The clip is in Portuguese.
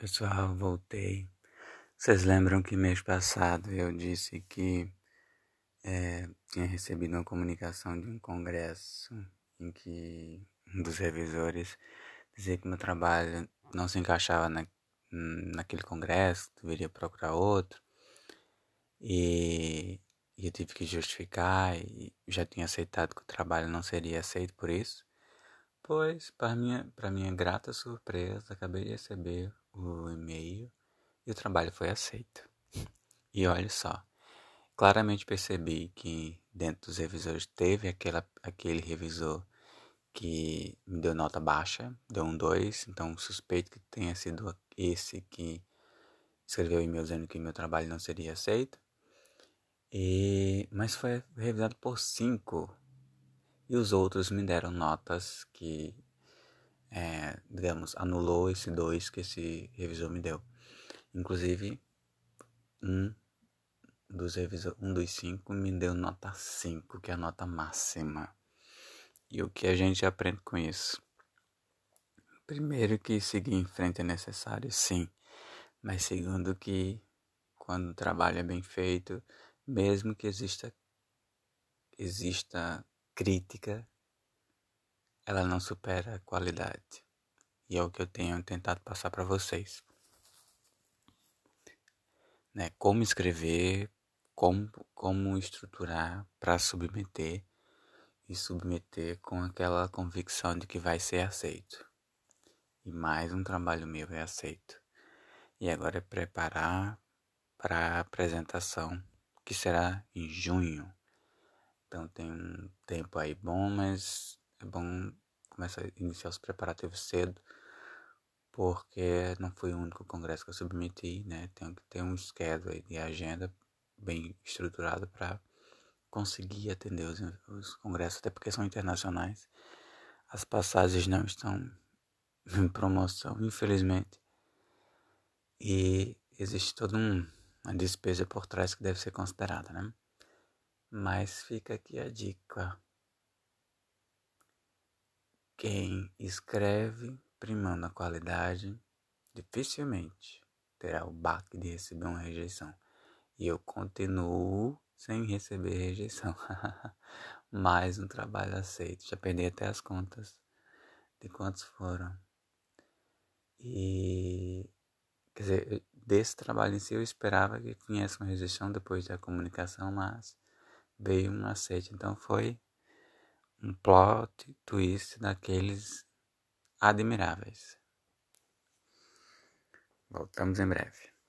Pessoal, voltei. Vocês lembram que mês passado eu disse que é, tinha recebido uma comunicação de um congresso em que um dos revisores dizia que meu trabalho não se encaixava na, naquele congresso, deveria procurar outro. E, e eu tive que justificar e já tinha aceitado que o trabalho não seria aceito por isso. Pois, para minha, para minha grata surpresa, acabei de receber o e-mail e o trabalho foi aceito. E olha só, claramente percebi que dentro dos revisores teve aquela, aquele revisor que me deu nota baixa, deu um 2, então suspeito que tenha sido esse que escreveu o e-mail dizendo que meu trabalho não seria aceito. E, mas foi revisado por 5 e os outros me deram notas que é, digamos, anulou esse 2 que esse revisor me deu. Inclusive, um dos revisor, um dos cinco me deu nota 5, que é a nota máxima. E o que a gente aprende com isso? Primeiro que seguir em frente é necessário, sim. Mas segundo que quando o trabalho é bem feito, mesmo que exista exista crítica, ela não supera a qualidade. E é o que eu tenho tentado passar para vocês. Né? Como escrever, como, como estruturar para submeter e submeter com aquela convicção de que vai ser aceito. E mais um trabalho meu é aceito. E agora é preparar para a apresentação, que será em junho. Então tem um tempo aí bom, mas é bom começar a iniciar os preparativos cedo, porque não foi o único congresso que eu submeti, né? Tenho que ter um schedule de agenda bem estruturado para conseguir atender os, os congressos, até porque são internacionais. As passagens não estão em promoção, infelizmente. E existe toda um, uma despesa por trás que deve ser considerada, né? Mas fica aqui a dica quem escreve primando a qualidade dificilmente terá o baque de receber uma rejeição. E eu continuo sem receber rejeição. Mais um trabalho aceito. Já perdi até as contas de quantos foram. E quer dizer, desse trabalho em si eu esperava que viesse uma rejeição depois da comunicação, mas veio um aceite. Então foi um plot twist daqueles admiráveis. Voltamos em breve.